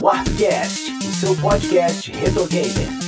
Warpcast, o seu podcast retro gamer.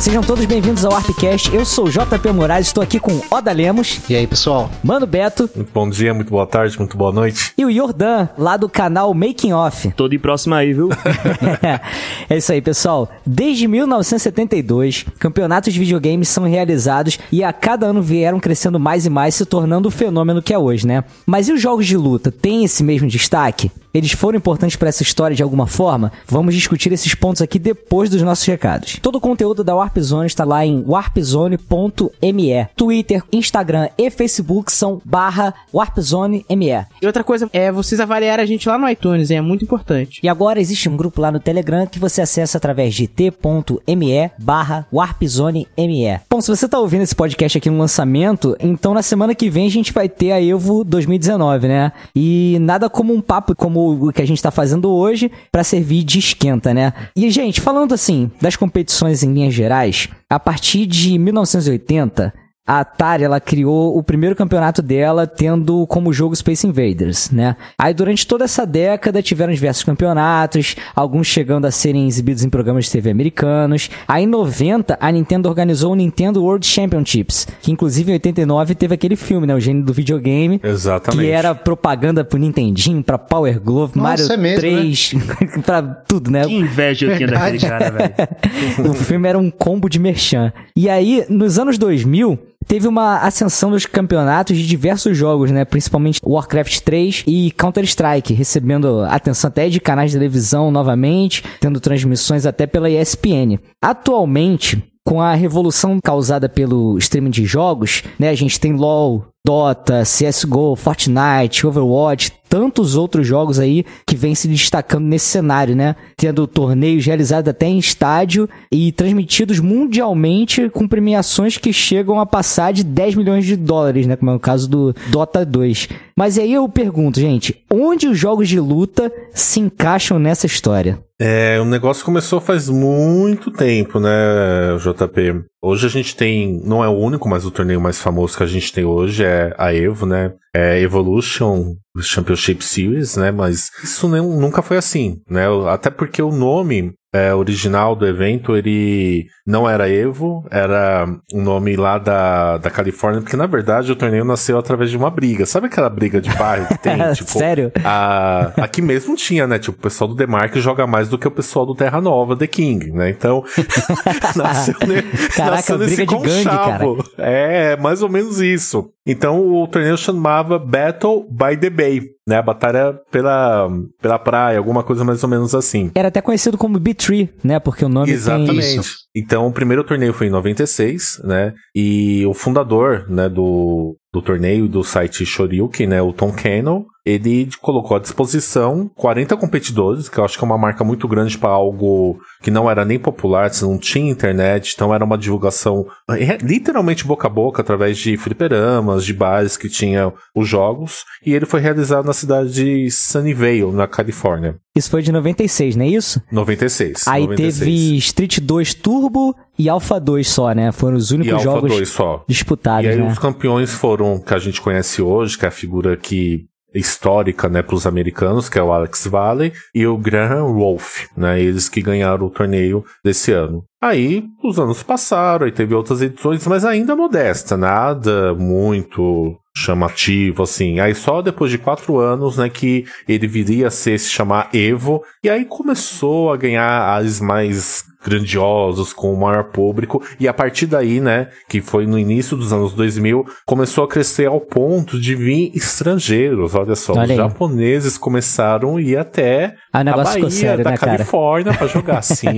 Sejam todos bem-vindos ao Arpcast. Eu sou o JP Moraes, estou aqui com Oda Lemos. E aí, pessoal? Mano Beto. Muito bom dia, muito boa tarde, muito boa noite. E o Jordan, lá do canal Making Off. Tô de próximo aí, viu? é isso aí, pessoal. Desde 1972, campeonatos de videogames são realizados e a cada ano vieram crescendo mais e mais, se tornando o fenômeno que é hoje, né? Mas e os jogos de luta? Têm esse mesmo destaque? Eles foram importantes para essa história de alguma forma? Vamos discutir esses pontos aqui depois dos nossos recados. Todo o conteúdo da Warp Zone está lá em warpzone.me. Twitter, Instagram e Facebook são barra warpzone.me. E outra coisa é vocês avaliarem a gente lá no iTunes, é muito importante. E agora existe um grupo lá no Telegram que você acessa através de t.me barra warpzone.me. Bom, se você está ouvindo esse podcast aqui no lançamento, então na semana que vem a gente vai ter a Evo 2019, né? E nada como um papo como o que a gente tá fazendo hoje para servir de esquenta, né? E, gente, falando assim das competições em linhas gerais, a partir de 1980, a Atari ela criou o primeiro campeonato dela tendo como jogo Space Invaders, né? Aí durante toda essa década tiveram diversos campeonatos, alguns chegando a serem exibidos em programas de TV americanos. Aí em 90 a Nintendo organizou o Nintendo World Championships, que inclusive em 89 teve aquele filme, né, o gênio do videogame, Exatamente. que era propaganda pro Nintendinho, pra Power Glove, Nossa, Mario é mesmo, 3, pra tudo, né? Que inveja eu tinha daquele cara, velho. o filme era um combo de merchan. E aí, nos anos 2000, teve uma ascensão dos campeonatos de diversos jogos, né? Principalmente Warcraft 3 e Counter-Strike, recebendo atenção até de canais de televisão novamente, tendo transmissões até pela ESPN. Atualmente, com a revolução causada pelo streaming de jogos, né? A gente tem LoL, Dota, CSGO, Fortnite, Overwatch, tantos outros jogos aí que vêm se destacando nesse cenário, né? Tendo torneios realizados até em estádio e transmitidos mundialmente com premiações que chegam a passar de 10 milhões de dólares, né? Como é o caso do Dota 2. Mas aí eu pergunto, gente, onde os jogos de luta se encaixam nessa história? É, o negócio começou faz muito tempo, né, JP? Hoje a gente tem, não é o único, mas o torneio mais famoso que a gente tem hoje é a Evo, né? É Evolution Championship Series, né? Mas isso nunca foi assim, né? Até porque o nome é, original do evento, ele não era Evo, era um nome lá da, da Califórnia, porque na verdade o torneio nasceu através de uma briga. Sabe aquela briga de bairro que tem? tipo, Sério? A, aqui mesmo tinha, né? Tipo, o pessoal do Demark joga mais do que o pessoal do Terra Nova, The King, né? Então, nasceu? Caraca, nasceu briga de gangue. É, mais ou menos isso. Então o torneio chamava Battle by the Bay, né? A batalha pela, pela praia, alguma coisa mais ou menos assim. Era até conhecido como B3, né? Porque o nome Exatamente. Então, o primeiro torneio foi em 96, né? E o fundador, né, do, do torneio do site Shoryuken, né, o Tom Cannon, ele colocou à disposição 40 competidores, que eu acho que é uma marca muito grande para algo que não era nem popular, se não tinha internet, então era uma divulgação é, literalmente boca a boca através de fliperamas, de bares que tinham os jogos, e ele foi realizado na cidade de Sunnyvale, na Califórnia. Isso foi de 96, não é isso? 96. Aí 96. teve Street 2 Turbo e Alpha 2 só, né? Foram os e únicos Alpha jogos 2 só. disputados, E aí né? os campeões foram que a gente conhece hoje, que é a figura que histórica, né, para os americanos, que é o Alex Valley e o Graham Wolf, né, eles que ganharam o torneio desse ano. Aí os anos passaram, aí teve outras edições, mas ainda modesta, nada muito chamativo, assim. Aí só depois de quatro anos, né, que ele viria a ser, se chamar Evo, e aí começou a ganhar ares mais grandiosos, com o maior público, e a partir daí, né, que foi no início dos anos 2000, começou a crescer ao ponto de vir estrangeiros, olha só, Olha os japoneses começaram a ir até Aí o negócio ficou sério, da né, cara? Califórnia pra jogar, sim.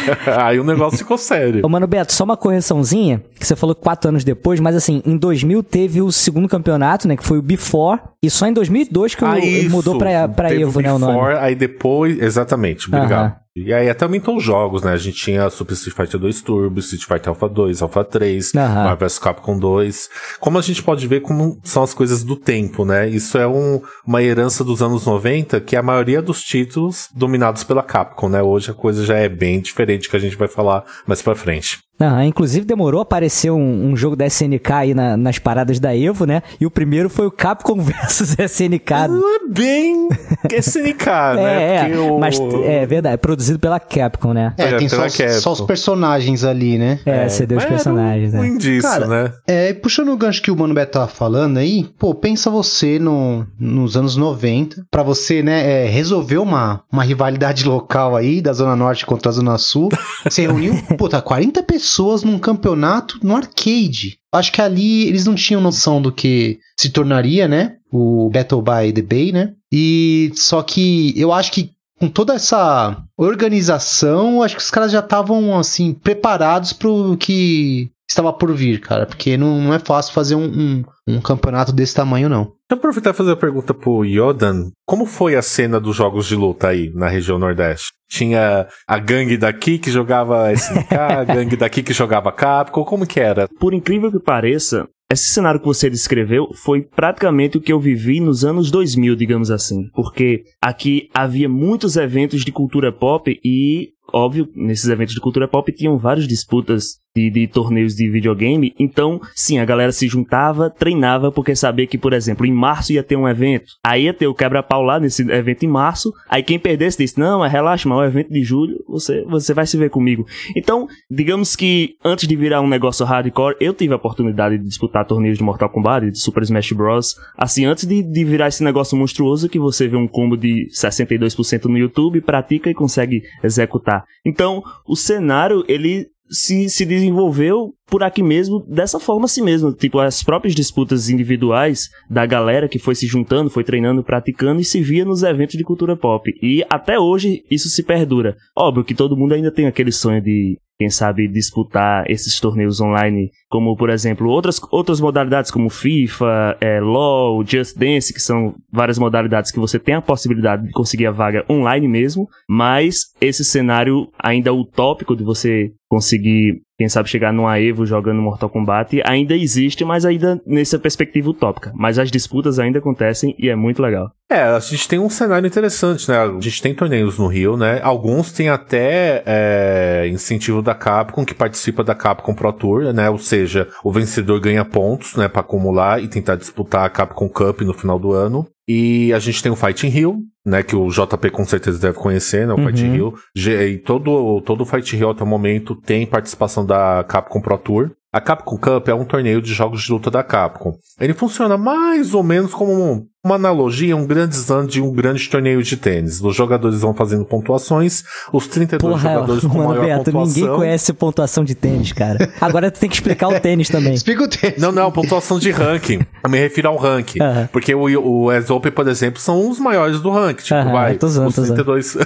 aí o negócio ficou sério. Ô, Mano Beto, só uma correçãozinha, que você falou que quatro anos depois, mas assim, em 2000 teve o segundo campeonato, né, que foi o Before, e só em 2002 que o- Ah, isso. mudou pra, pra Teve Evo, o né, o nome. Before, Aí depois, exatamente, obrigado. E aí até aumentou os jogos, né? A gente tinha Super Street Fighter 2 Turbo, Street Fighter Alpha 2, Alpha 3, Aham. Marvel vs Capcom 2. Como a gente pode ver como são as coisas do tempo, né? Isso é um- uma herança dos anos 90, que a maioria dos títulos dominados pela Capcom, né? Hoje a coisa já é bem diferente que a gente vai falar mais pra frente. Aham, inclusive demorou a aparecer um, um jogo da SNK aí na- nas paradas da Evo, né? E o primeiro foi o Capcom vs SNK. Não é bem SNK, né? é, é, o- mas é verdade, produzido pela Capcom, né? É, É, tem só, os- só os personagens ali, né? É, cedeu os mas era personagens, um né? indício, Cara, né? É, puxando o gancho que o Mano Beto tava falando aí, pô, pensa você no, nos anos 90, pra você, né, é, resolver uma, uma rivalidade local aí, da Zona Norte contra a Zona Sul. Você reuniu, puta, 40 pessoas num campeonato no arcade. Acho que ali eles não tinham noção do que se tornaria, né, o Battle by the Bay, né? E só que eu acho que com toda essa organização, acho que os caras já estavam, assim, preparados pro que estava por vir, cara. Porque não, não é fácil fazer um, um, um campeonato desse tamanho, não. Deixa eu aproveitar e fazer a pergunta pro Yodan. Como foi a cena dos jogos de luta aí na região Nordeste? Tinha a gangue daqui que jogava SNK, a gangue daqui que jogava Capcom, como que era? Por incrível que pareça, esse cenário que você descreveu foi praticamente o que eu vivi nos anos 2000, digamos assim. Porque aqui havia muitos eventos de cultura pop e, óbvio, nesses eventos de cultura pop tinham várias disputas de, de torneios de videogame. Então, sim, a galera se juntava, treinava, porque sabia que, por exemplo, em março ia ter um evento. Aí ia ter o quebra-pau lá nesse evento em março. Aí quem perdesse disse: Não, relaxa, mas o evento de julho você, você vai se ver comigo. Então, digamos que antes de virar um negócio hardcore, eu tive a oportunidade de disputar torneios de Mortal Kombat, de Super Smash Bros. Assim, antes de, de virar esse negócio monstruoso que você vê um combo de 62% no YouTube, pratica e consegue executar. Então, o cenário, ele se, se desenvolveu por aqui mesmo, dessa forma assim mesmo. Tipo, as próprias disputas individuais da galera que foi se juntando, foi treinando, praticando e se via nos eventos de cultura pop. E até hoje isso se perdura. Óbvio que todo mundo ainda tem aquele sonho de, quem sabe, disputar esses torneios online, como, por exemplo, outras, outras modalidades como FIFA, é, LoL, Just Dance, que são várias modalidades que você tem a possibilidade de conseguir a vaga online mesmo, mas esse cenário ainda utópico de você conseguir, quem sabe, chegar numa Evo jogando Mortal Kombat ainda existe, mas ainda nessa perspectiva utópica. Mas as disputas ainda acontecem e é muito legal. É, a gente tem um cenário interessante, né? A gente tem torneios no Rio, né? Alguns têm até é, incentivo da Capcom, que participa da Capcom Pro Tour, né? Ou seja, o vencedor ganha pontos, né? Pra acumular e tentar disputar a Capcom Cup no final do ano. E a gente tem o Fighting Rio, né? Que o JP com certeza deve conhecer, né? O Uhum. Fighting Rio. Ge- E todo, todo o Fighting Rio até o momento tem participação da Capcom Pro Tour. A Capcom Cup é um torneio de jogos de luta da Capcom. Ele funciona mais ou menos como um- uma analogia, um grande slam de um grande torneio de tênis. Os jogadores vão fazendo pontuações, os 32 Porra, jogadores com maior Beto, pontuação. ninguém conhece pontuação de tênis, cara. Agora tu tem que explicar o tênis também. Explica o texto. Não, não, pontuação de ranking. Eu me refiro ao ranking. Aham. Porque o, o ES Open, por exemplo, são os maiores do ranking. Tipo, Aham, vai, tô zoando, os tô zoando. 32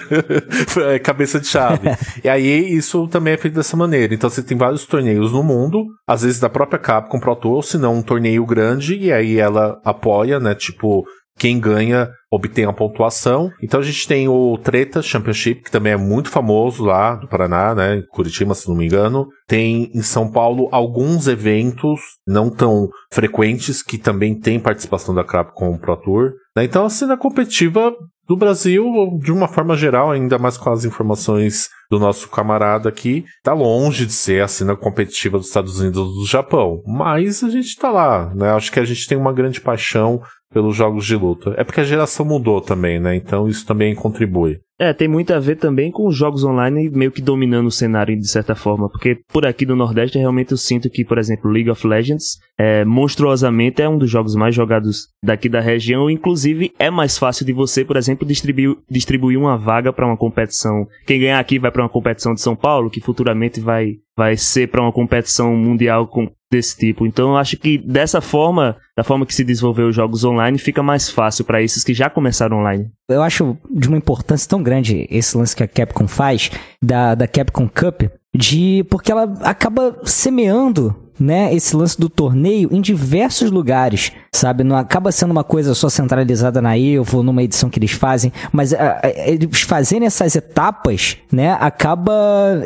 é, cabeça de chave. e aí, isso também é feito dessa maneira. Então, você tem vários torneios no mundo, às vezes da própria Capcom Pro Tour, ou se não, um torneio grande, e aí ela apoia, né? Tipo, quem ganha obtém a pontuação. Então a gente tem o Treta Championship, que também é muito famoso lá do Paraná, né? Em Curitiba, se não me engano. Tem em São Paulo alguns eventos não tão frequentes que também tem participação da Capcom Pro Tour. né? Então a cena competitiva do Brasil, de uma forma geral, ainda mais com as informações do nosso camarada aqui, tá longe de ser a cena competitiva dos Estados Unidos ou do Japão. Mas a gente tá lá, né? Acho que a gente tem uma grande paixão pelos jogos de luta. É porque a geração mudou também, né? Então isso também contribui. É, tem muito a ver também com os jogos online meio que dominando o cenário de certa forma, porque por aqui no Nordeste realmente eu sinto que, por exemplo, League of Legends, é, monstruosamente é um dos jogos mais jogados daqui da região, inclusive é mais fácil de você, por exemplo, distribuir, distribuir uma vaga para uma competição. Quem ganhar aqui vai para uma competição de São Paulo, que futuramente vai, vai ser para uma competição mundial com, desse tipo. Então eu acho que dessa forma, da forma que se desenvolveu os jogos online, fica mais fácil para esses que já começaram online. Eu acho de uma importância tão grande esse lance que a Capcom faz, da, da Capcom Cup, de porque ela acaba semeando né, esse lance do torneio em diversos lugares, sabe? Não acaba sendo uma coisa só centralizada na Evo, numa edição que eles fazem, mas a, a, eles fazerem essas etapas, né, acaba,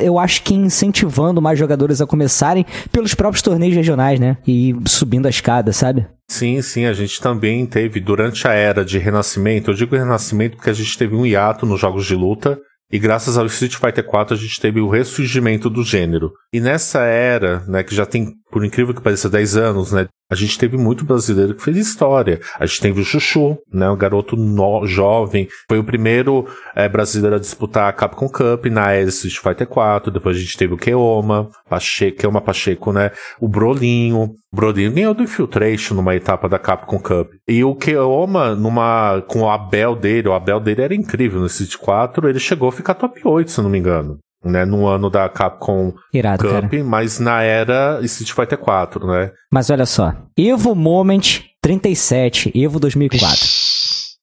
eu acho que incentivando mais jogadores a começarem pelos próprios torneios regionais, né, e subindo a escada, sabe? Sim, sim, a gente também teve, durante a era de renascimento, eu digo renascimento porque a gente teve um hiato nos jogos de luta, E graças ao Street Fighter 4 a gente teve o ressurgimento do gênero. E nessa era, né, que já tem, por incrível que pareça, 10 anos, né, a gente teve muito brasileiro que fez história. A gente teve o Chuchu, né, um garoto no, jovem, foi o primeiro é, brasileiro a disputar a Capcom Cup na era Street Fighter 4. Depois a gente teve o Keoma, Pacheco, Keoma Pacheco, né, o Brolinho. O Brolinho ganhou do Infiltration numa etapa da Capcom Cup. E o Keoma, numa, com o Abel dele, o Abel dele era incrível no Street 4, ele chegou a ficar top 8, se não me engano né, no ano da Capcom Irado, Cup, cara. mas na era Street Fighter 4, né? Mas olha só. Evo Moment 37, Evo 2004.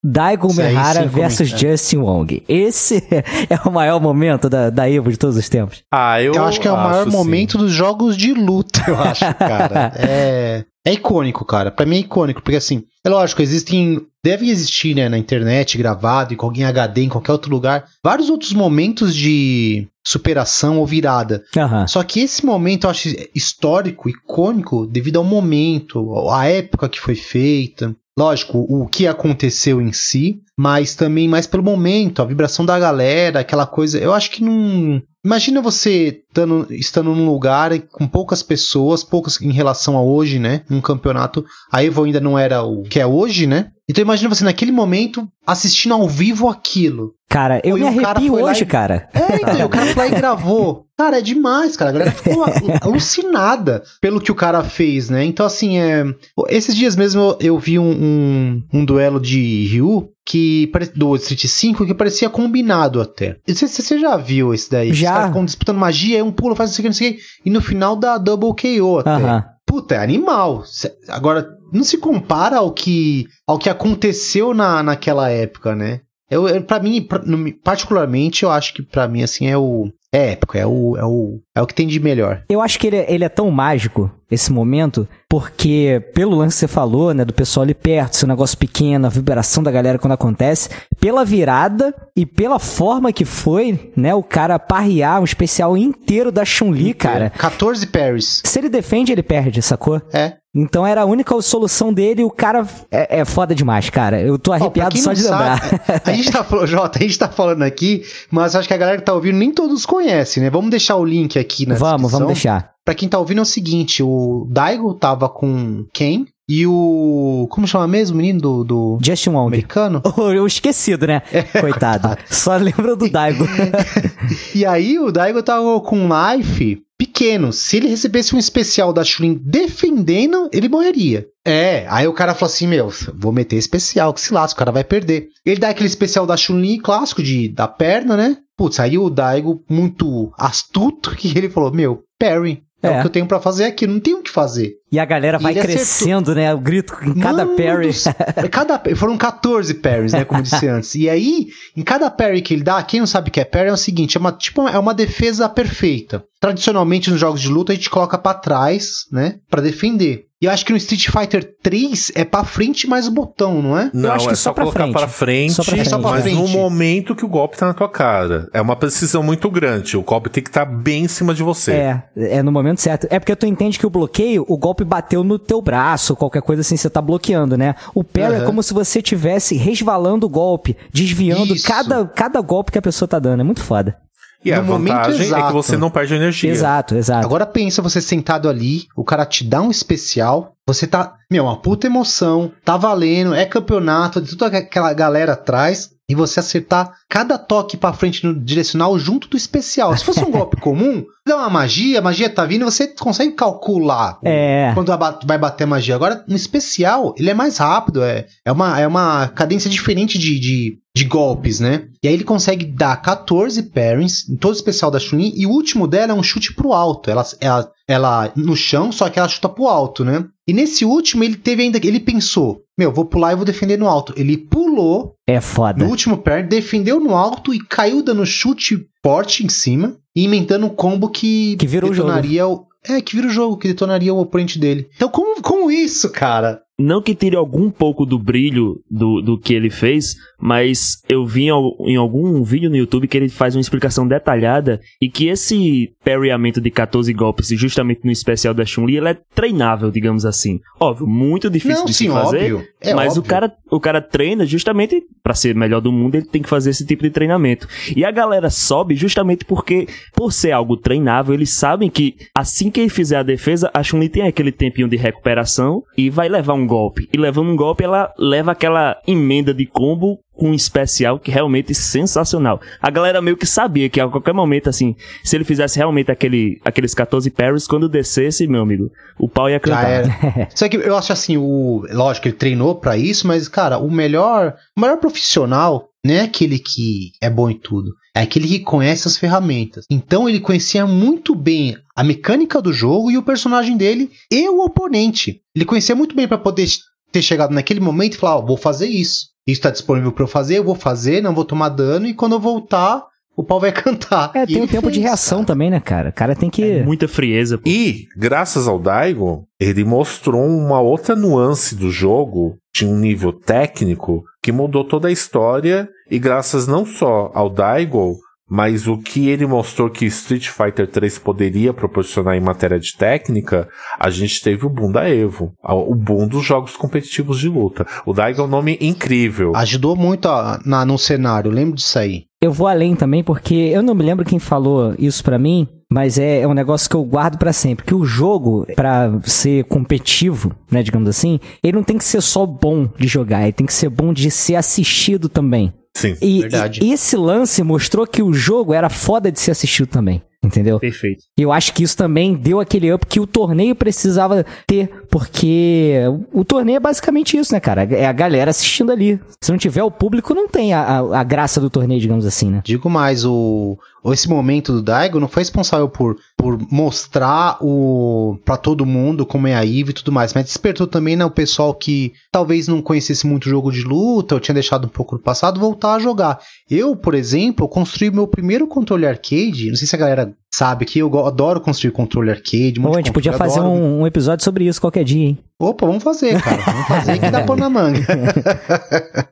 Daigo Mehara versus. Justin Wong. Esse é o maior momento da, da Evo de todos os tempos. Ah, eu, Eu acho que é o maior sim. momento dos jogos de luta, eu acho, cara. é, é icônico, cara. Pra mim é icônico, porque assim, é lógico, existem. Deve existir, né, na internet, gravado, em alguém HD, em qualquer outro lugar, vários outros momentos de superação ou virada. Aham. Só que esse momento eu acho histórico, icônico, devido ao momento, à época que foi feita. Lógico, o que aconteceu em si, mas também mais pelo momento, a vibração da galera, aquela coisa. Eu acho que não. Imagina você estando, estando num lugar com poucas pessoas, poucas em relação a hoje, né? Um campeonato. A Evo ainda não era o que é hoje, né? Então imagina você naquele momento assistindo ao vivo aquilo. Cara, eu e me o cara arrepio foi lá hoje, e- cara. É, então, o cara foi lá e gravou. Cara, é demais, cara. A galera ficou alucinada pelo que o cara fez, né? Então, assim, é... esses dias mesmo eu, eu vi um, um, um duelo de Ryu que do Street 5 que parecia combinado até. Se você já viu esse daí. Os Já. caras ficam disputando magia, aí um pulo, faz isso aqui, não sei o quê, e no final dá double KO até. Aham. Puta, é animal. Agora, não se compara ao que, ao que aconteceu na, naquela época, né? Eu, eu, pra mim, pra- particularmente, eu acho que pra mim, assim, é o. É épico, é o, é o, é o que tem de melhor. Eu acho que ele, é- ele é tão mágico, esse momento, porque pelo lance que você falou, né, do pessoal ali perto, seu negócio pequeno, a vibração da galera quando acontece, pela virada e pela forma que foi, né, o cara parrear um especial inteiro da Chun-Li, cara. 14 parries. Se ele defende, ele perde, sacou? É. Então era a única solução dele e o cara é, é foda demais, cara. Eu tô arrepiado quem só de lembrar. sabe, a gente tá falando, Jota, a gente tá falando aqui, mas acho que a galera que tá ouvindo nem todos conhecem, né? Vamos deixar o link aqui na vamos, descrição. vamos deixar. Pra quem tá ouvindo é o seguinte, o Daigo tava com Ken e o... como chama mesmo o menino do, do Justin Wong. americano? O esquecido, né? Coitado. Só lembra do Daigo. E aí o Daigo tava com um life pequeno. Se ele recebesse um especial da Shulin defendendo, ele morreria. É, aí o cara falou assim, meu, vou meter especial, que se lasca, o cara vai perder. Ele dá aquele especial da Chun-Li clássico de da perna, né? Putz, aí o Daigo, muito astuto, que ele falou, meu, parry. É, É. o que eu tenho pra fazer aqui, não tem o que fazer. E a galera vai ele acertou. crescendo, né? O grito em cada Mano parry. céu. Cada, foram 14 parries, né? Como disse antes. E aí, em cada parry que ele dá, quem não sabe o que é parry é o seguinte: é uma, tipo, é uma defesa perfeita. Tradicionalmente, nos jogos de luta, a gente coloca pra trás, né? Pra defender. E eu acho que no Street Fighter 3 é pra frente mais o botão, não é? Não, acho que é só só, pra colocar frente. para frente, Só pra frente. Só pra mas frente. no momento que o golpe tá na tua cara. É uma precisão muito grande. O golpe tem que estar bem em cima de você. É, é no momento certo. É porque tu entende que o bloqueio, o golpe bateu no teu braço, qualquer coisa assim, você tá bloqueando, né? O parry é Aham. como se você tivesse resvalando o golpe, desviando Isso. cada, cada golpe que a pessoa tá dando. É muito foda. E a No momento vantagem é que exato. você não perde energia. Exato, exato. Agora pensa você sentado ali, o cara te dá um especial, você tá, meu, uma puta emoção, tá valendo, é campeonato, de toda aquela galera atrás, e você acertar cada toque pra frente no direcional junto do especial. Se fosse um golpe comum, dá uma magia, a magia tá vindo, você consegue calcular É. quando vai bater a magia. Agora, no especial, ele é mais rápido, é, é, uma, é uma cadência diferente de, de, de golpes, né? E aí ele consegue dar 14 parries em todo o especial da Chun-Li, e o último dela é um chute pro alto. Ela, ela, ela no chão, só que ela chuta pro alto, né? E nesse último, ele teve ainda. Ele pensou: Meu, vou pular e vou defender no alto. Ele pulou É foda. no último parry, defendeu no alto e caiu dando chute forte em cima e inventando um combo que, Que vira o jogo. detonaria o. É, que vira o jogo, que detonaria o oponente dele. Então, como, como isso, cara? Não que tire algum pouco do brilho do, do que ele fez, mas eu vi em, algum vídeo no YouTube que ele faz uma explicação detalhada e que esse parryamento de 14 golpes, justamente no especial da Chun-Li, ele é treinável, digamos assim. Óbvio, muito difícil Não, de sim, se fazer, óbvio. É mas o óbvio. cara, o cara treina justamente pra ser melhor do mundo, ele tem que fazer esse tipo de treinamento. E a galera sobe justamente porque, por ser algo treinável, eles sabem que assim que ele fizer a defesa, a Chun-Li tem aquele tempinho de recuperação e vai levar um golpe. E levando um golpe, ela leva aquela emenda de combo com um especial que realmente é sensacional. A galera meio que sabia que a qualquer momento, assim, se ele fizesse realmente aquele, aqueles 14 parries, quando descesse, meu amigo, o pau ia Já cantar. era. Só que eu acho assim, o. Lógico, ele treinou pra isso, mas, cara, o melhor. O melhor profissional não é aquele que é bom em tudo. É aquele que conhece as ferramentas. Então ele conhecia muito bem a mecânica do jogo e o personagem dele e o oponente. Ele conhecia muito bem pra poder ter chegado naquele momento e falar: Ó, vou fazer isso. Isso tá disponível pra eu fazer, eu vou fazer, não vou tomar dano, e quando eu voltar, o pau vai cantar. É, E tem um ele tempo de fez, reação cara. também, né, cara? O cara tem que. É muita frieza. pô. E, graças ao Daigo, ele mostrou uma outra nuance do jogo, de um nível técnico, que mudou toda a história. E graças não só ao Daigo, mas o que ele mostrou que Street Fighter 3 poderia proporcionar em matéria de técnica, a gente teve o boom da Evo. O boom dos jogos competitivos de luta. O Daigo é um nome incrível. Ajudou muito a- na, no cenário, lembro disso aí. Eu vou além também, porque eu não me lembro quem falou isso pra mim, mas é, é um negócio que eu guardo pra sempre. Que o jogo, pra ser competitivo, né, digamos assim, ele não tem que ser só bom de jogar, ele tem que ser bom de ser assistido também. Sim. E, Verdade. e esse lance mostrou que o jogo era foda de ser assistido também. Entendeu? Perfeito. E eu acho que isso também deu aquele up que o torneio precisava ter, porque o, torneio é basicamente isso, né, cara? É a galera assistindo ali. Se não tiver o público, não tem a, a, a graça do torneio, digamos assim, né? Digo mais, o, esse momento do Daigo não foi responsável por, por mostrar o para todo mundo como é a Eve e tudo mais, mas despertou também né, o pessoal que talvez não conhecesse muito o jogo de luta, ou tinha deixado um pouco no passado, voltar a jogar. Eu, por exemplo, construí meu primeiro controle arcade, não sei se a galera sabe que eu adoro construir controle arcade. Bom, a gente podia fazer adoro. um, um episódio sobre isso qualquer dia, hein? Opa, vamos fazer, cara. Vamos fazer que dá pano na manga.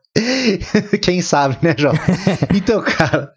Quem sabe, né, Jó? Então, cara.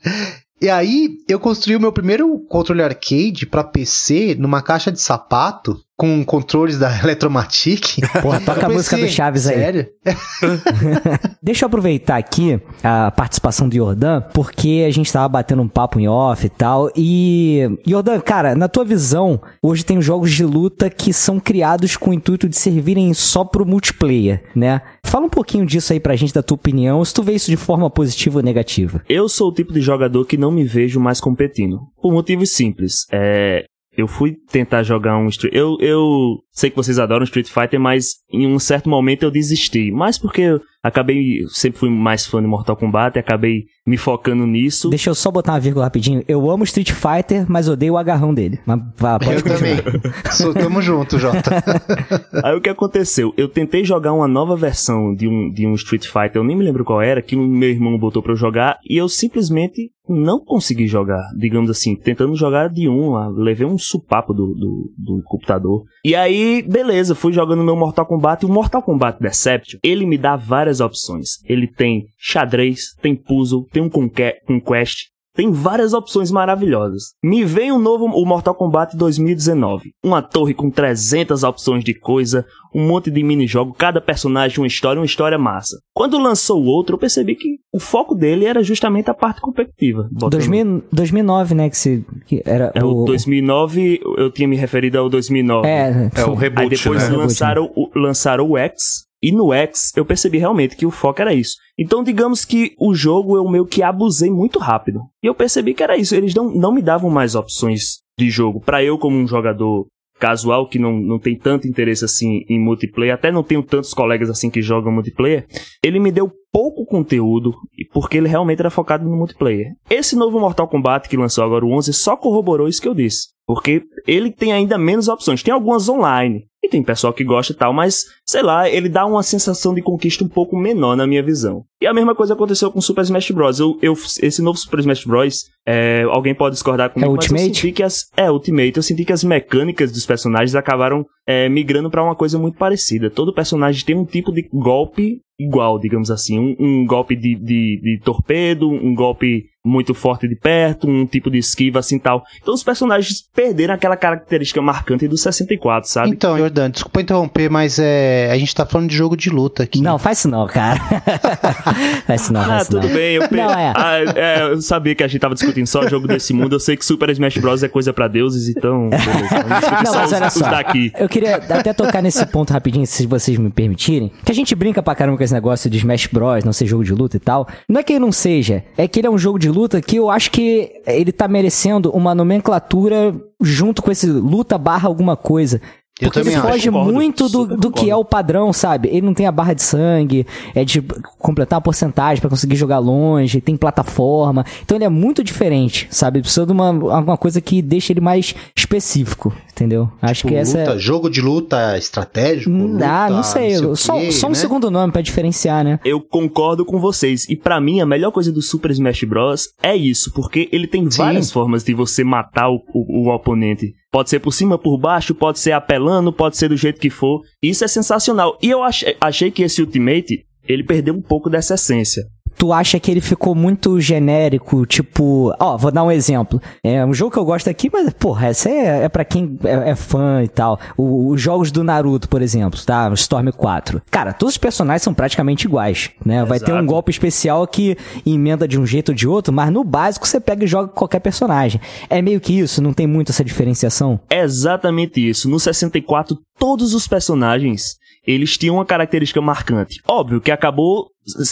E aí, eu construí o meu primeiro controle arcade pra PC numa caixa de sapato com controles da Eletromatic. Porra, toca a Eu música do pensei, Chaves aí. Sério? Deixa eu aproveitar aqui a participação do Jordan, porque a gente tava batendo um papo em off e tal. E, Jordan, cara, na tua visão, hoje tem jogos de luta que são criados com o intuito de servirem só pro multiplayer, né? Fala um pouquinho disso aí pra gente, da tua opinião, se tu vê isso de forma positiva ou negativa. Eu sou o tipo de jogador que não me vejo mais competindo. Por motivos simples. É. Eu fui tentar jogar um Street. Eu, eu sei que vocês adoram Street Fighter, mas em um certo momento eu desisti. Mas porque acabei. Sempre fui mais fã de Mortal Kombat e acabei me focando nisso. Deixa eu só botar uma vírgula rapidinho. Eu amo Street Fighter, mas odeio o agarrão dele. Mas vá, pode Eu continuar. também. Sou, tamo junto, Jota. Aí o que aconteceu? Eu tentei jogar uma nova versão de um, de um Street Fighter, eu nem me lembro qual era, que o meu irmão botou pra eu jogar, e eu simplesmente não consegui jogar, digamos assim, tentando jogar de um, ah, levei um supapo do, do, do computador. E aí, beleza, fui jogando meu Mortal Kombat, e o Mortal Kombat Deception, ele me dá várias opções. Ele tem xadrez, tem puzzle, tem um conque- conquest, tem várias opções maravilhosas. Me vem um novo o Mortal Kombat 2019. Uma torre com 300 opções de coisa, um monte de minijogo, cada personagem uma história, uma história massa. Quando lançou o outro, eu percebi que o foco dele era justamente a parte competitiva. Botando- 2000, 2009, né, que, se, que era É o 2009, eu tinha me referido ao 2009. É, É o reboot, Aí depois né? lançaram, o, lançaram o X, e no X eu percebi realmente que o foco era isso. Então, digamos que o jogo eu meio que abusei muito rápido. E eu percebi que era isso. Eles não, não me davam mais opções de jogo. Pra eu, como um jogador casual, que não, não tem tanto interesse assim em multiplayer, até não tenho tantos colegas assim que jogam multiplayer, ele me deu pouco conteúdo, porque ele realmente era focado no multiplayer. Esse novo Mortal Kombat que lançou agora o 11 só corroborou isso que eu disse. Porque ele tem ainda menos opções. Tem algumas online. E tem pessoal que gosta e tal, mas, sei lá, ele dá uma sensação de conquista um pouco menor na minha visão. E a mesma coisa aconteceu com Super Smash Bros. Eu, eu, esse novo Super Smash Bros. É, alguém pode discordar comigo, É mas eu Ultimate? senti que as. É, Ultimate. Eu senti que as mecânicas dos personagens acabaram é, migrando pra uma coisa muito parecida. Todo personagem tem um tipo de golpe igual, digamos assim. Um, um golpe de, de, de torpedo, um golpe muito forte de perto, um tipo de esquiva assim tal. Então os personagens perderam aquela característica marcante do 64, sabe? Então, Jordan, desculpa interromper, mas é, a gente tá falando de jogo de luta aqui. Não, faz isso não, cara. faz não, Ah, faz isso tudo não. bem. Eu, pe- Não, é. Ah, é, eu sabia que a gente tava discutindo só jogo desse mundo. Eu sei que Super Smash Bros. é coisa pra deuses, então. Beleza. Não, mas olha os só. daqui. Eu queria até tocar nesse ponto rapidinho, se vocês me permitirem. Que a gente brinca pra caramba com esse negócio de Smash Bros, não ser jogo de luta e tal. Não é que ele não seja, é que ele é um jogo de luta que eu acho que ele tá merecendo uma nomenclatura junto com esse luta barra alguma coisa. Eu Porque ele foge concordo, muito do, do que é o padrão, sabe? Ele não tem a barra de sangue, é de completar a porcentagem pra conseguir jogar longe, tem plataforma. Então ele é muito diferente, sabe? Precisa de uma, alguma coisa que deixe ele mais específico, entendeu? Acho Tipo, que essa luta, Jogo de luta estratégico? ah, luta, não sei. o só quê, só um né? segundo nome pra diferenciar, né? Eu concordo com vocês. E pra mim, a melhor coisa do Super Smash Bros. é isso, porque ele tem Sim. várias formas de você matar o, o- o oponente. Pode ser por cima, por baixo, pode ser apelando, pode ser do jeito que for. Isso é sensacional. E eu achei, achei que esse Ultimate, ele perdeu um pouco dessa essência. Tu acha que ele ficou muito genérico, tipo, ó, vou dar um exemplo. É um jogo que eu gosto aqui, mas, porra, essa é, é pra quem é, é fã e tal. O- os jogos do Naruto, por exemplo, tá? Storm 4. Cara, todos os personagens são praticamente iguais, né? Vai ter um Exato. golpe especial que emenda de um jeito ou de outro, mas no básico você pega e joga qualquer personagem. É meio que isso, não tem muito essa diferenciação? É exatamente isso. No 64, todos os personagens, eles tinham uma característica marcante. Óbvio que acabou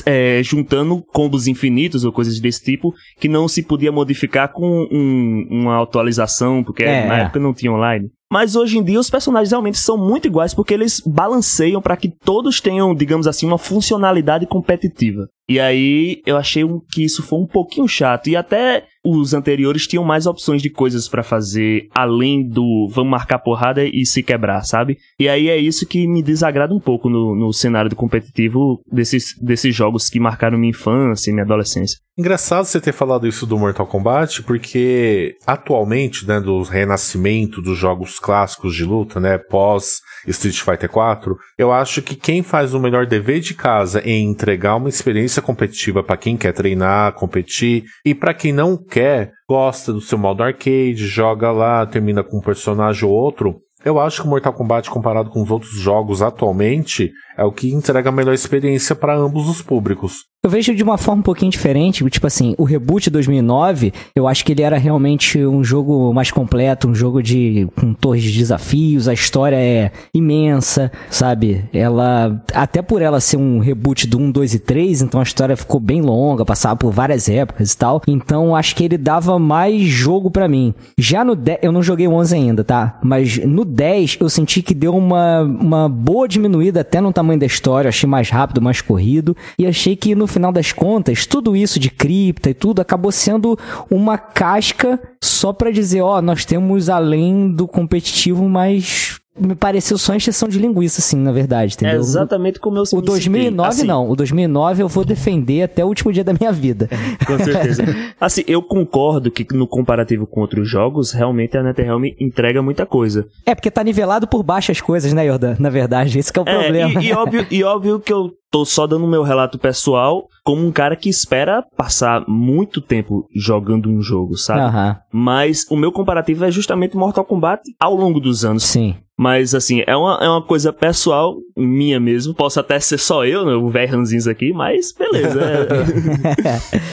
é, juntando combos infinitos ou coisas desse tipo, que não se podia modificar com um- uma atualização, porque É, na é. época não tinha online. Mas hoje em dia os personagens realmente são muito iguais porque eles balanceiam para que todos tenham, digamos assim, uma funcionalidade competitiva. E aí eu achei um- que isso foi um pouquinho chato. E até os anteriores tinham mais opções de coisas pra fazer além do vamos marcar porrada e se quebrar, sabe? E aí é isso que me desagrada um pouco no, no cenário do competitivo desses, desses jogos que marcaram minha infância e minha adolescência. Engraçado você ter falado isso do Mortal Kombat, porque atualmente, né, do renascimento dos jogos clássicos de luta, né, pós Street Fighter 4, eu acho que quem faz o melhor dever de casa em entregar uma experiência competitiva pra quem quer treinar, competir, e pra quem não quer, gosta do seu modo arcade, joga lá, termina com um personagem ou outro, eu acho que o Mortal Kombat, comparado com os outros jogos atualmente, é o que entrega a melhor experiência para ambos os públicos. Eu vejo de uma forma um pouquinho diferente, tipo assim, o reboot 2009, eu acho que ele era realmente um jogo mais completo, um jogo de com torres de desafios, a história é imensa, sabe? Ela até por ela ser um reboot do 1, 2 e 3, então a história ficou bem longa, passava por várias épocas e tal. Então acho que ele dava mais jogo pra mim. Já no 10, eu não joguei o 11 ainda, tá? Mas no 10 eu senti que deu uma uma boa diminuída até no tamanho da história, achei mais rápido, mais corrido e achei que no final das contas, tudo isso de cripta e tudo acabou sendo uma casca só pra dizer, ó, nós temos além do competitivo, mas me pareceu só encheção de linguiça, assim, na verdade, entendeu? É exatamente como eu O me 2009 senti. Assim, não, o 2009 eu vou defender até o último dia da minha vida. Com certeza. assim, eu concordo que no comparativo com outros jogos, realmente a NetherRealm entrega muita coisa. É, porque tá nivelado por baixo as coisas, né, Jordan? Na verdade, esse que é o É, problema. e, e óbvio, e óbvio que eu tô só dando meu relato pessoal como um cara que espera passar muito tempo jogando um jogo, sabe? Aham, Mas o meu comparativo é justamente Mortal Kombat ao longo dos anos. sim. Mas, assim, é uma, é uma coisa pessoal, minha mesmo. Posso até ser só eu, né, o velho ranzinhos aqui, mas beleza. é-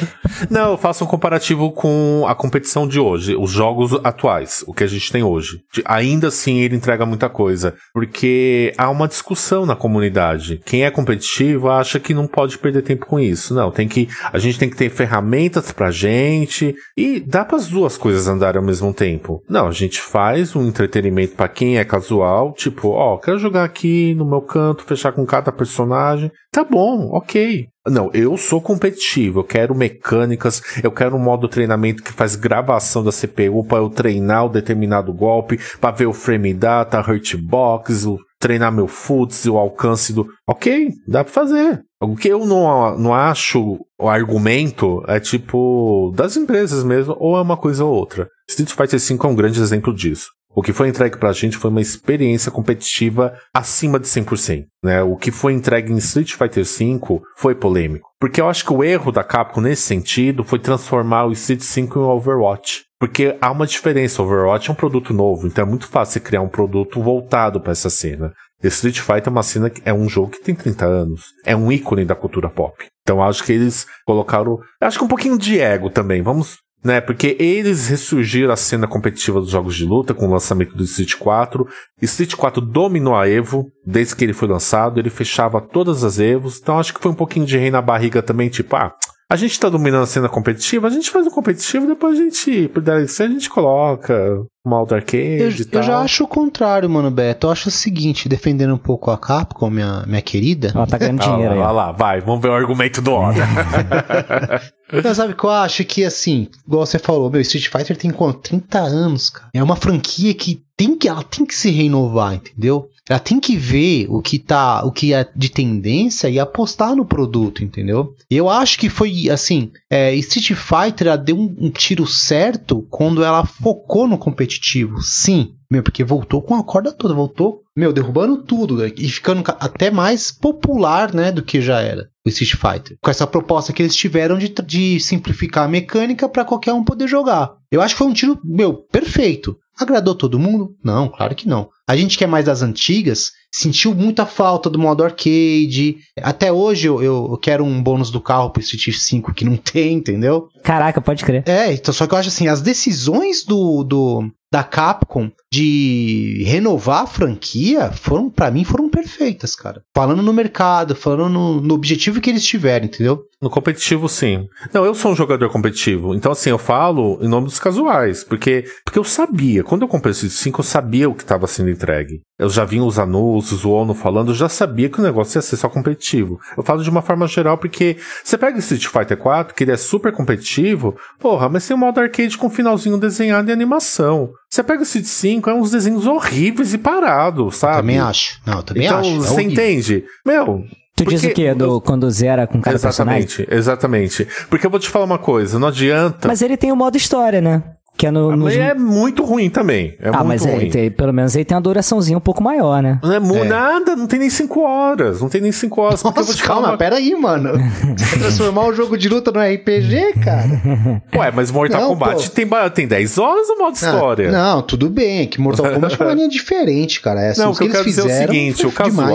Não, eu faço um comparativo com a competição de hoje, os jogos atuais, o que a gente tem hoje. Ainda assim, ele entrega muita coisa, porque há uma discussão na comunidade. Quem é competitivo acha que não pode perder tempo com isso. Não, tem que, a gente tem que ter ferramentas pra gente e dá para as duas coisas andarem ao mesmo tempo. Não, a gente faz um entretenimento pra quem é casual, tipo, ó, quero jogar aqui no meu canto, fechar com cada personagem. Tá bom, ok. Não, eu sou competitivo, eu quero mecânicas, eu quero um modo treinamento que faz gravação da CPU para eu treinar o determinado golpe, para ver o frame data, hitbox, o, treinar meu futs, o alcance do. Ok, dá pra fazer. O que eu não, não acho o argumento é tipo das empresas mesmo, ou é uma coisa ou outra. Street Fighter V é um grande exemplo disso. O que foi entregue pra gente foi uma experiência competitiva acima de 100%, né? O que foi entregue em Street Fighter V foi polêmico. Porque eu acho que o erro da Capcom nesse sentido foi transformar o Street 5 em Overwatch. Porque há uma diferença, Overwatch é um produto novo, então é muito fácil você criar um produto voltado para essa cena. Street Fighter é uma cena que é um jogo que tem 30 anos. É um ícone da cultura pop. Então acho que eles colocaram. Acho que um pouquinho de ego também. Vamos. Né, porque eles ressurgiram a cena competitiva dos jogos de luta com o lançamento do Street 4. Street 4 dominou a Evo desde que ele foi lançado, ele fechava todas as Evos. Então acho que foi um pouquinho de rei na barriga também, tipo, ah, a gente tá dominando a cena competitiva, a gente faz o competitivo, depois a gente, por DLC, a gente coloca um modo arcade Eu, e tal. eu já acho o contrário, mano, Beto. Eu acho o seguinte, defendendo um pouco a Capcom, minha, minha querida. Ela tá ganhando Ah, dinheiro aí. lá, ó. lá, vai, vamos ver o argumento do Oda. Não, sabe que eu acho? Que assim, igual você falou, meu, Street Fighter tem quanto? 30 anos, cara. É uma franquia que tem que, ela tem que se renovar, entendeu? Ela tem que ver o que tá, o que é de tendência e apostar no produto, entendeu? Eu acho que foi assim, é, Street Fighter ela deu um, um tiro certo quando ela focou no competitivo, sim. Meu, porque voltou com a corda toda, voltou, meu, derrubando tudo né, e ficando ca- até mais popular, né, do que já era o Street Fighter. Com essa proposta que eles tiveram de, de simplificar a mecânica para qualquer um poder jogar. Eu acho que foi um tiro, meu, perfeito. Agradou todo mundo? Não, claro que não. A gente que é mais das antigas sentiu muita falta do modo arcade. Até hoje eu, eu, eu quero um bônus do carro pro Street 5 que não tem, entendeu? Caraca, pode crer. É, então, só que eu acho assim, as decisões do, do da Capcom de renovar a franquia foram, para mim, foram perfeitas, cara. Falando no mercado, falando no, no objetivo que eles tiveram, entendeu? No competitivo, sim. Não, eu sou um jogador competitivo. Então, assim, eu falo em nome dos casuais. Porque, porque eu sabia. Quando eu comprei o Street 5, eu sabia o que estava sendo entregue. Eu já vi os anúncios, o ONU falando, eu já sabia que o negócio ia ser só competitivo. Eu falo de uma forma geral porque você pega Street Fighter 4, que ele é super competitivo, porra, mas tem um modo arcade com finalzinho desenhado em animação. Você pega o Street 5, é uns desenhos horríveis e parados, sabe? Também acho. Não, eu também então, acho. É você horrível. entende? Meu, Tu diz Porque o quê? Do, eu- quando zera com cada personagem? exatamente, exatamente. Porque eu vou te falar uma coisa, não adianta. Mas ele tem o modo história, né? Que é no. nos- Mas é muito ruim também. É ah, muito mas é, ruim. tem- pelo menos aí tem uma duraçãozinha um pouco maior, né? Não é, É. nada, não tem nem 5 horas. Não tem nem 5 horas. porque eu vou Nossa, calma, uma- pera aí, mano. Vai transformar o jogo de luta no RPG, cara? Ué, mas Mortal Não, Kombat pô. tem, tem 10 horas o modo história. Não, não, tudo bem, que Mortal Kombat é uma linha diferente, cara. É, assim, Não, o o que eu eles quero dizer é o fizeram seguinte: o foi demais.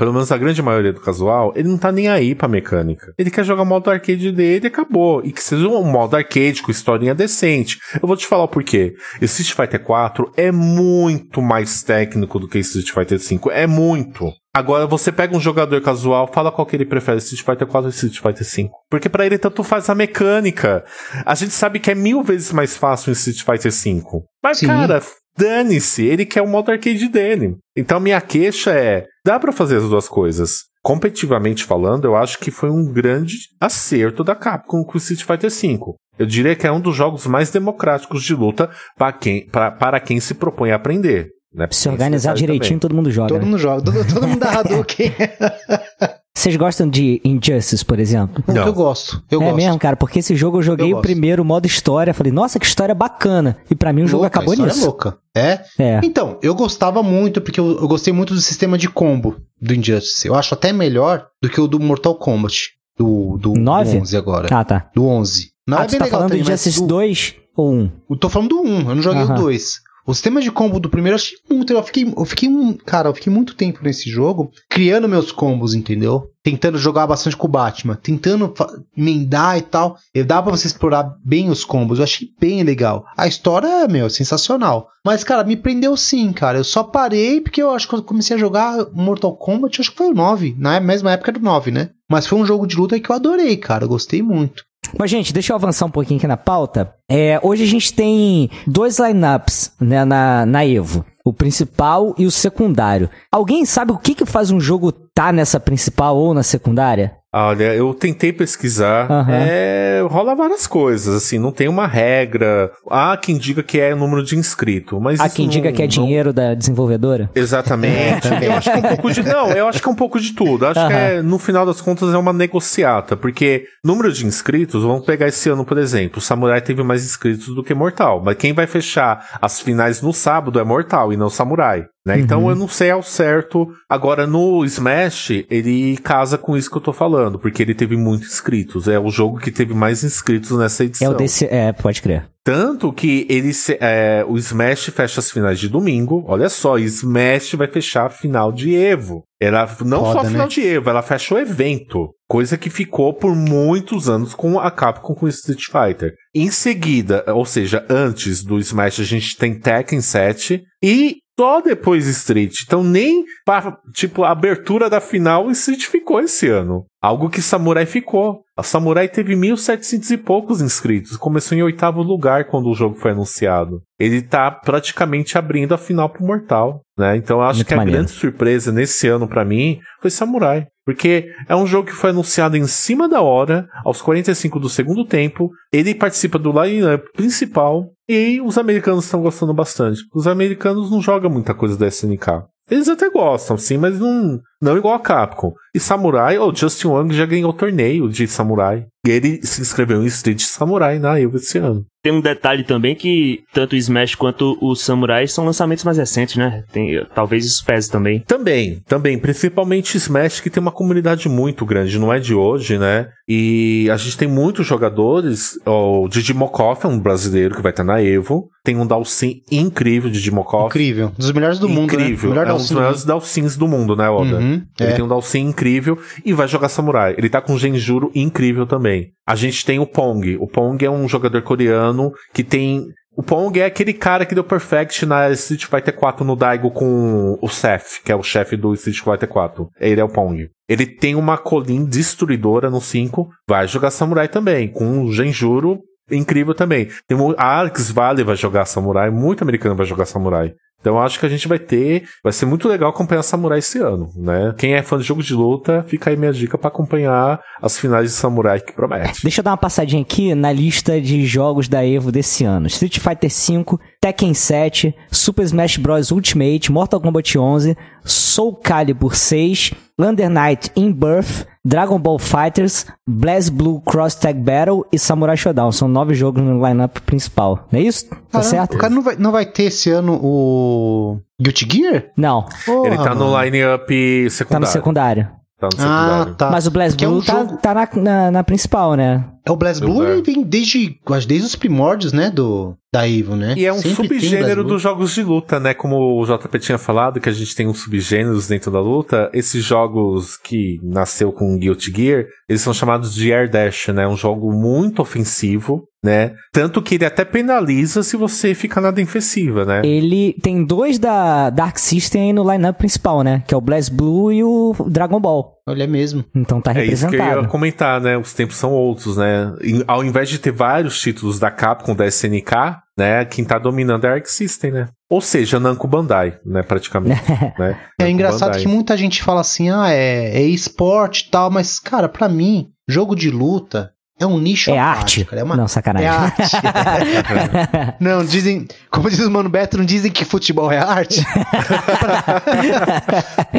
Pelo menos a grande maioria do casual, ele não tá nem aí pra mecânica. Ele quer jogar o modo arcade dele e acabou. E que seja um modo arcade com historinha decente. Eu vou te falar o porquê. Street Fighter 4 é muito mais técnico do que Street Fighter 5. É muito. Agora você pega um jogador casual, fala qual que ele prefere, Street Fighter 4 ou Street Fighter 5. Porque pra ele tanto faz a mecânica. A gente sabe que é mil vezes mais fácil em Street Fighter 5. Mas, Sim. cara, dane-se, ele quer o modo arcade dele. Então minha queixa é, dá pra fazer as duas coisas. Competitivamente falando, eu acho que foi um grande acerto da Capcom com o Street Fighter 5. Eu diria que é um dos jogos mais democráticos de luta para quem, para quem se propõe a aprender. Né? Se organizar direitinho, todo mundo joga. Todo né? mundo joga, todo, todo mundo dá Hadouken. Vocês gostam de Injustice, por exemplo? Não. Eu gosto, eu é gosto. mesmo, cara, porque esse jogo eu joguei Eu o primeiro modo história. Falei, nossa, que história bacana. E pra mim o jogo Louca, acabou a história nisso. É louca. É? É. Então, eu gostava muito, porque eu, eu gostei muito do sistema de combo do Injustice. Eu acho até melhor do que o do Mortal Kombat. Do, do, Nove? do 11 agora. Ah, tá. Do 11. Não ah, é tu bem tá legal falando do também, Injustice do- 2 ou 1? Eu tô falando do 1, eu não joguei Aham. o 2. O sistema de combo do primeiro eu achei muito. Eu fiquei, eu fiquei. Cara, eu fiquei muito tempo nesse jogo criando meus combos, entendeu? Tentando jogar bastante com o Batman, tentando emendar e tal. E dá pra você explorar bem os combos. Eu achei bem legal. A história, meu, é sensacional. Mas, cara, me prendeu sim, cara. Eu só parei porque eu acho que eu comecei a jogar Mortal Kombat, acho que foi o 9. Na mesma época do 9, né? Mas foi um jogo de luta que eu adorei, cara. Gostei muito. Mas, gente, deixa eu avançar um pouquinho aqui na pauta. É, hoje a gente tem dois lineups né, na, na Evo. O principal e o secundário. Alguém sabe o que, que faz um jogo tá nessa principal ou na secundária? Olha, eu tentei pesquisar, Aham. é, rola várias coisas, assim, não tem uma regra. Há quem diga que é número de inscrito, mas Há quem não- diga que é não- dinheiro da desenvolvedora? Exatamente. eu acho que é um pouco de. Não, eu acho que é um pouco de tudo. Acho que é, no final das contas é uma negociata, porque número de inscritos, vamos pegar esse ano, por exemplo, o Samurai teve mais inscritos do que Mortal, mas quem vai fechar as finais no sábado é Mortal e não Samurai. Né? Então eu não sei ao certo. Agora no Smash, ele casa com isso que eu tô falando, porque ele teve muitos inscritos. É o jogo que teve mais inscritos nessa É edição. o desse. É, pode crer. Tanto que ele se- é, o Smash fecha as finais de domingo. Olha só, Smash vai fechar a final de Evo. Ela não só Foda, a final né? de Evo, ela fecha o evento. Coisa que ficou por muitos anos com a Capcom com Street Fighter. Em seguida, ou seja, antes do Smash, a gente tem Tekken 7 e só depois Street. Então nem pra, tipo, a abertura da final Street ficou esse ano. Algo que Samurai ficou. A Samurai teve 1.700 e poucos inscritos. Começou em oitavo lugar quando o jogo foi anunciado. Ele tá praticamente abrindo a final pro Mortal, né? Então eu acho Muito que a maneiro. grande surpresa nesse ano pra mim foi Samurai. Porque é um jogo que foi anunciado em cima da hora, aos 45 do segundo tempo. Ele participa do line-up principal e os americanos estão gostando bastante. Os americanos não jogam muita coisa da SNK. Eles até gostam, sim, mas não, não igual a Capcom. E Samurai, o Justin Wang já ganhou o torneio de Samurai. E ele se inscreveu em Street Samurai na Evo esse ano. Tem um detalhe também que tanto o Smash quanto o Samurai são lançamentos mais recentes, né? Tem, talvez isso pese também. Também, também, principalmente Smash, que tem uma comunidade muito grande, não é de hoje, né? E a gente tem muitos jogadores. O Didi Mokoff é um brasileiro que vai estar na Evo. Tem um Dalsin incrível, Didi Mokoff. Incrível. Um dos melhores do mundo, né? Incrível. O melhor é um dos melhores Dalsins do mundo, né, Oda? Uhum, Ele é. tem um Dalsin incrível e vai jogar Samurai. Ele tá com um Genjuro incrível também. A gente tem o Pong. O Pong é um jogador coreano que tem. O Pong é aquele cara que deu perfect na Street Fighter 4 no Daigo com o Seth, que é o chefe do Street Fighter 4. Ele é o Pong. Ele tem uma Colin destruidora no 5. Vai jogar Samurai também, com um Genjuro incrível também. Tem o Alex Vale vai jogar Samurai, muito americano vai jogar Samurai. Então acho que a gente vai ter. Vai ser muito legal acompanhar Samurai esse ano, né? Quem é fã de jogo de luta, fica aí minha dica pra acompanhar as finais de Samurai que promete. Deixa eu dar uma passadinha aqui na lista de jogos da Evo desse ano: Street Fighter V, Tekken 7, Super Smash Bros. Ultimate, Mortal Kombat 11, Soul Calibur 6, Under Night in Birth, Dragon Ball Fighters, Blaze Blue Cross Tag Battle e Samurai Shodown. São nove jogos no lineup principal. Não é isso? Tá Caramba, certo? O cara não vai, não vai ter esse ano o Guilty Gear? Não, Porra, Ele tá no line-up tá secundário. no secundário. Tá no Ah, secundário. tá. Mas o Blaze Que é um Blue tá, jogo- tá na, na, na principal, né? É o BlazBlue É. ele vem desde, acho, desde os primórdios, né, do, da Evo, né? E é um Sempre subgênero dos jogos de luta, né? Como o JP tinha falado, que a gente tem uns subgêneros dentro da luta. Esses jogos que nasceu com Guilty Gear, eles são chamados de Air Dash, né? Um jogo muito ofensivo, né? Tanto que ele até penaliza se você ficar na defensiva, né? Ele tem dois da Dark System aí no lineup principal, né? Que é o Blaze Blue e o Dragon Ball. Olha é mesmo. Então tá É isso que eu ia representado. comentar, né? Os tempos são outros, né? E ao invés de ter vários títulos da Capcom, da SNK, né? Quem tá dominando é a Arc System, né? Ou seja, Namco Bandai, né? Praticamente. né? É engraçado Bandai. que muita gente fala assim, ah, é, é esporte e tal, mas, cara, pra mim, jogo de luta é um nicho É arte. parte. É uma... Não, sacanagem. É arte. não, dizem, como diz o Mano Beto, não dizem que futebol é arte?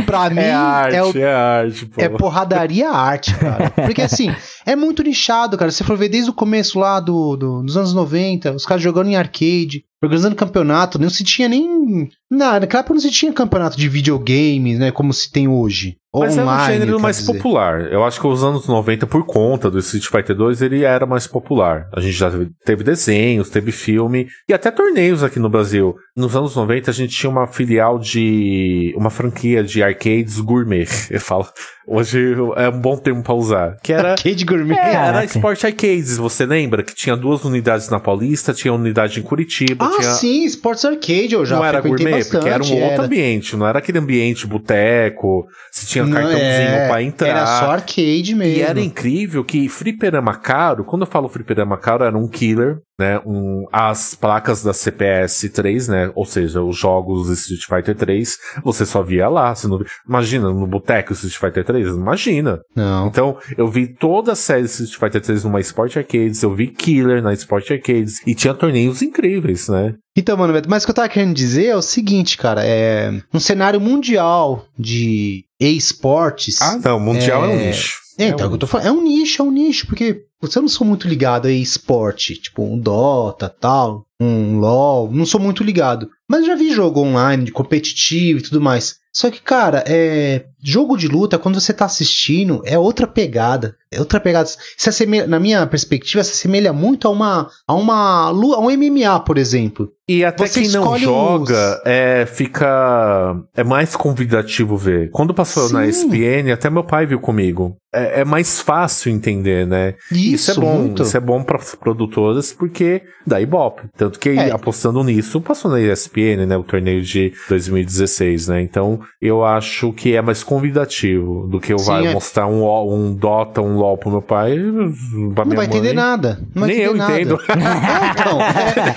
pra mim, É arte, é o é arte, pô. É porradaria arte, cara. Porque assim, é muito nichado, cara. Se você for ver desde o começo lá do, do- dos anos 90, os caras jogando em arcade, organizando campeonato, não se tinha nem. Não, naquela época não se tinha campeonato de videogames, né? Como se tem hoje. Mas é um Online, gênero quer mais dizer. popular. Eu acho que os anos 90, por conta do Street Fighter 2, ele era mais popular. A gente já teve desenhos, teve filme e até torneios aqui no Brasil. Nos anos 90, a gente tinha uma filial de. uma franquia de arcades gourmet. Eu falo. Hoje é um bom termo pra usar. Que era. Arcade Gourmet. É, era. Sport Arcades, você lembra? Que tinha duas unidades na Paulista, tinha unidade em Curitiba, Ah, tinha. sim, Sports Arcade eu já não era gourmet, bastante. porque era um outro era. ambiente, não era aquele ambiente boteco, se tinha Não, cartãozinho é, pra entrar. Era só arcade mesmo. E era incrível que fliperama caro, quando eu falo fliperama caro, era um killer, né? Um, as placas da CPS 3, né? Ou seja, os jogos Street Fighter 3, você só via lá. Você não Imagina, no boteco Street Fighter 3? Imagina. Não. Então, eu vi toda a série Street Fighter 3 numa Sport Arcades, eu vi Killer na Sport Arcades, e tinha torneios incríveis, né? Então, mano, mas o que eu tava querendo dizer é o seguinte, cara, é um cenário mundial de esportes. Ah, não, Mundial é, um É, nicho. É, então, um é, que eu tô falando, é um nicho, é um nicho, porque você não sou muito ligado a esporte, tipo um Dota, tal, um LoL, não sou muito ligado. Mas já vi jogo online, competitivo e tudo mais. Só que, cara, é. Jogo de luta, quando você tá assistindo, é outra pegada. É outra pegada. Se assemelha, na minha perspectiva, se assemelha muito a uma. a uma. a um MMA, por exemplo. E até Você quem não joga, os- é, fica. É mais convidativo ver. Quando passou na Sim. ESPN, até meu pai viu comigo. É, é mais fácil entender, né? Isso, é bom. muito. Isso é bom para produtoras porque dá ibope. Tanto que É. apostando nisso, passou na ESPN, né? O torneio de 2016, né? Então eu acho que é mais convidativo do que eu Sim, vai é. mostrar um, um Dota, um LOL pro meu pai. Pra Não vai entender mãe. nada. Não Nem eu entender nada. entendo. Então.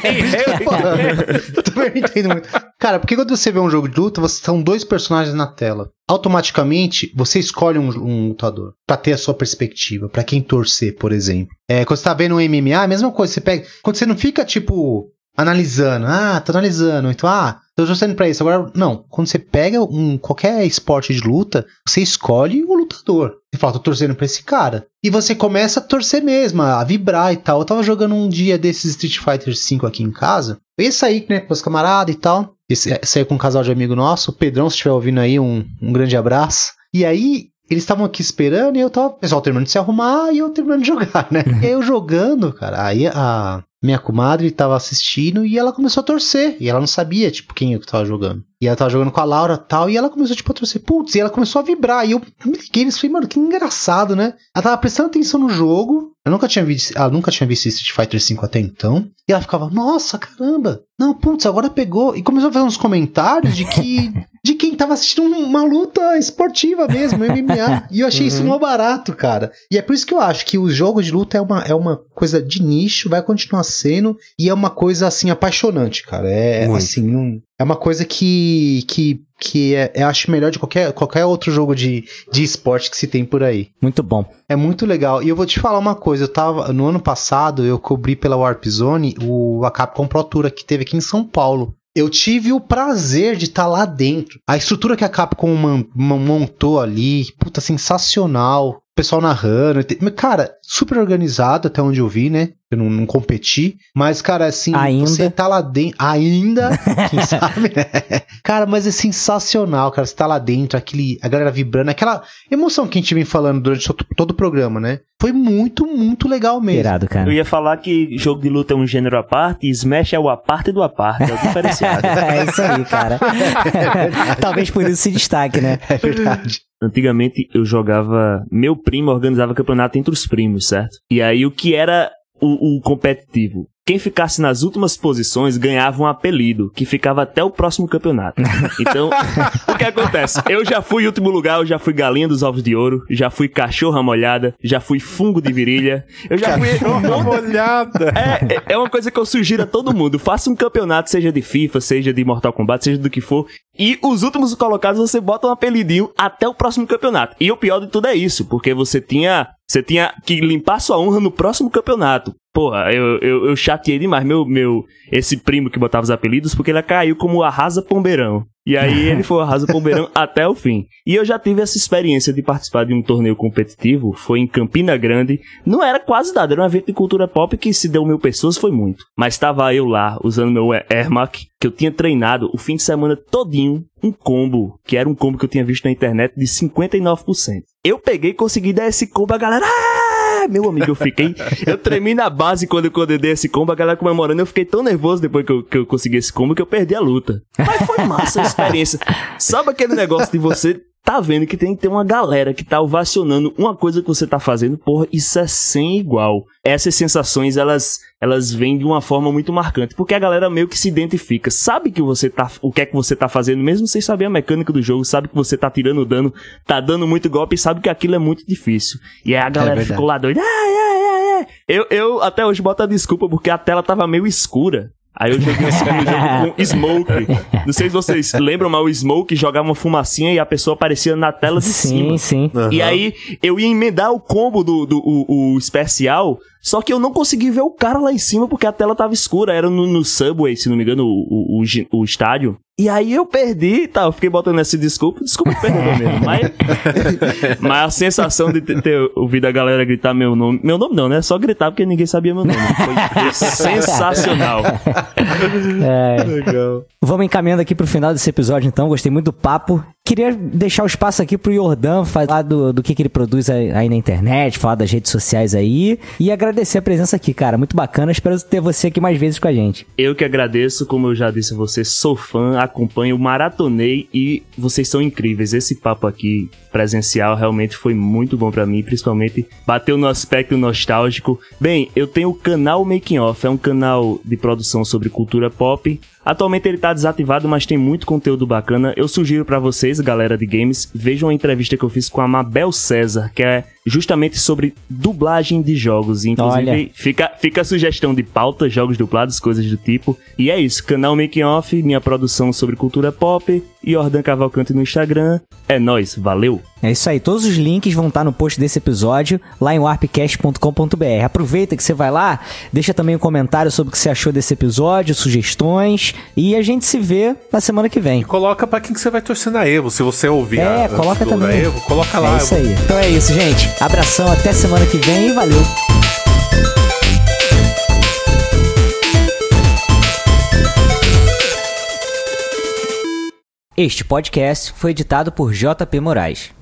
É, eu também não entendo muito. Cara, porque quando você vê um jogo de luta, você são dois personagens na tela. Automaticamente, você escolhe um, um lutador pra ter a sua perspectiva, pra quem torcer, por exemplo. É, quando você tá vendo um MMA, a mesma coisa. Você pega. Quando você não fica, tipo, analisando. Ah, tô analisando. Então, ah, tô torcendo pra isso. Agora, não. Quando você pega um, qualquer esporte de luta, você escolhe o lutador. Você fala, tô torcendo pra esse cara. E você começa a torcer mesmo, a vibrar e tal. Eu tava jogando um dia desses Street Fighter V aqui em casa. Eu ia sair, né, com os camaradas e tal. Esse, sair com um casal de amigo nosso. O Pedrão, se estiver ouvindo aí, um, um grande abraço. E aí, eles estavam aqui esperando e eu tava, o pessoal terminando de se arrumar e eu terminando de jogar, né? E aí eu jogando, cara, aí a minha comadre tava assistindo e ela começou a torcer. E ela não sabia, tipo, quem eu tava jogando. E ela tava jogando com a Laura tal, e ela começou, tipo, a torcer. Putz, e ela começou a vibrar. E eu me liguei e falei, mano, que engraçado, né? Ela tava prestando atenção no jogo. Eu nunca tinha visto, ela nunca tinha visto Street Fighter V até então. E ela ficava, nossa, caramba. Não, putz, agora pegou. E começou a fazer uns comentários de que. de quem tava assistindo um- uma luta esportiva mesmo, MMA. E eu achei isso mó barato, cara. E é por isso que eu acho que os jogos de luta é uma, é uma coisa de nicho, vai continuar sendo. E é uma coisa, assim, apaixonante, cara. É, Muito. assim, um- é uma coisa que. que que é, eu acho melhor de qualquer, qualquer outro jogo de, de esporte que se tem por aí. Muito bom. É muito legal. E eu vou te falar uma coisa, eu tava no ano passado eu cobri pela Warp Zone o a Capcom Pro Tour que teve aqui em São Paulo. Eu tive o prazer de estar lá dentro. A estrutura que a Capcom man- man- montou ali, puta sensacional. O pessoal narrando, cara, super organizado até onde eu vi, né? Eu não, não competi, mas cara, assim, Ainda. você tá lá dentro, ainda, quem sabe, né? Cara, mas é sensacional, cara, você tá lá dentro, aquele, a galera vibrando, aquela emoção que a gente vem falando durante todo, todo o programa, né? Foi muito, muito legal mesmo. Irado, Eu cara. ia falar que jogo de luta é um gênero à parte e Smash é o à parte do à parte, é o diferenciado. é isso aí, cara. Talvez por isso se destaque, né? É verdade. Antigamente eu jogava. Meu primo organizava campeonato entre os primos, certo? E aí o que era o, o competitivo? Quem ficasse nas últimas posições ganhava um apelido, que ficava até o próximo campeonato. Então, o que acontece? Eu já fui último lugar, eu já fui galinha dos ovos de ouro, já fui cachorra molhada, já fui fungo de virilha, eu já fui. Uma olhada. É, é- é uma coisa que eu sugiro a todo mundo. Faça um campeonato, seja de FIFA, seja de Mortal Kombat, seja do que for. E os últimos colocados você bota um apelidinho até o próximo campeonato. E o pior de tudo é isso, porque você tinha. Você tinha que limpar sua honra no próximo campeonato. Porra, eu, eu, eu chateei demais meu, meu, esse primo que botava os apelidos, porque ele caiu como Arrasa Pombeirão. E aí ele foi o Arrasa Pombeirão até o fim. E eu já tive essa experiência de participar de um torneio competitivo, foi em Campina Grande. Não era quase nada, era um evento de cultura pop que se deu mil pessoas foi muito. Mas estava eu lá, usando meu Airmac, que eu tinha treinado o fim de semana todinho, um combo, que era um combo que eu tinha visto na internet de 59%. Eu peguei e consegui dar esse combo, a galera... "Ah!" Meu amigo, eu fiquei. Eu tremi na base quando, quando eu dei esse combo, a galera comemorando. Eu fiquei tão nervoso depois que eu, que eu consegui esse combo que eu perdi a luta. Mas foi massa a experiência. Sabe aquele negócio de você tá vendo que tem que ter uma galera que tá ovacionando uma coisa que você tá fazendo, porra, isso é sem igual. Essas sensações, elas elas vêm de uma forma muito marcante, porque a galera meio que se identifica, sabe que você tá, o que é que você tá fazendo, mesmo sem saber a mecânica do jogo, sabe que você tá tirando dano, tá dando muito golpe e sabe que aquilo é muito difícil. E aí a galera verdade. ficou lá doida, ah, é, é, é. Eu, eu até hoje boto a desculpa porque a tela tava meio escura. Aí eu joguei esse segundo jogo com Smoke. Não sei se vocês lembram, mas o Smoke jogava uma fumacinha e a pessoa aparecia na tela de Sim, cima. sim. E aí eu ia emendar o combo do, do o, o especial, só que eu não consegui ver o cara lá em cima porque a tela tava escura. Era no, no Subway, se não me engano, o, o, o, estádio. E aí eu perdi tal. Eu fiquei botando essa desculpa. Desculpa perder mesmo. Mas, mas a sensação de ter, ter ouvido a galera gritar meu nome. Meu nome não, né? Só gritar porque ninguém sabia meu nome. Foi sensacional. É. Vamos encaminhando aqui pro final desse episódio, então. Gostei muito do papo. Queria deixar o espaço aqui pro Jordan falar do, do que, que ele produz aí na internet, falar das redes sociais aí. E agradecer a presença aqui, cara. Muito bacana. Espero ter você aqui mais vezes com a gente. Eu que agradeço, como eu já disse a você, sou fã, acompanho, maratonei e vocês são incríveis. Esse papo aqui presencial realmente foi muito bom pra mim, principalmente bateu no aspecto nostálgico. Bem, eu tenho o canal Making Off, é um canal de produção sobre cultura pop. Atualmente ele tá desativado, mas tem muito conteúdo bacana. Eu sugiro pra vocês, galera de games, vejam a entrevista que eu fiz com a Mabel César, que é justamente sobre dublagem de jogos. Inclusive, Olha. Fica, fica a sugestão de pauta, jogos dublados, coisas do tipo. E é isso, canal Making Off, minha produção sobre cultura pop, Jordan Cavalcante no Instagram. É nóis, valeu! É isso aí, todos os links vão estar no post desse episódio, lá em warpcast.com.br. Aproveita que você vai lá, deixa também um comentário sobre o que você achou desse episódio, sugestões, e a gente se vê na semana que vem. Coloca pra quem que você vai torcer na Evo. Se você ouvir É, a, coloca também. Evo, coloca lá. É isso aí. Então é isso, gente. Abração, até semana que vem e valeu. Este podcast foi editado por JP Moraes.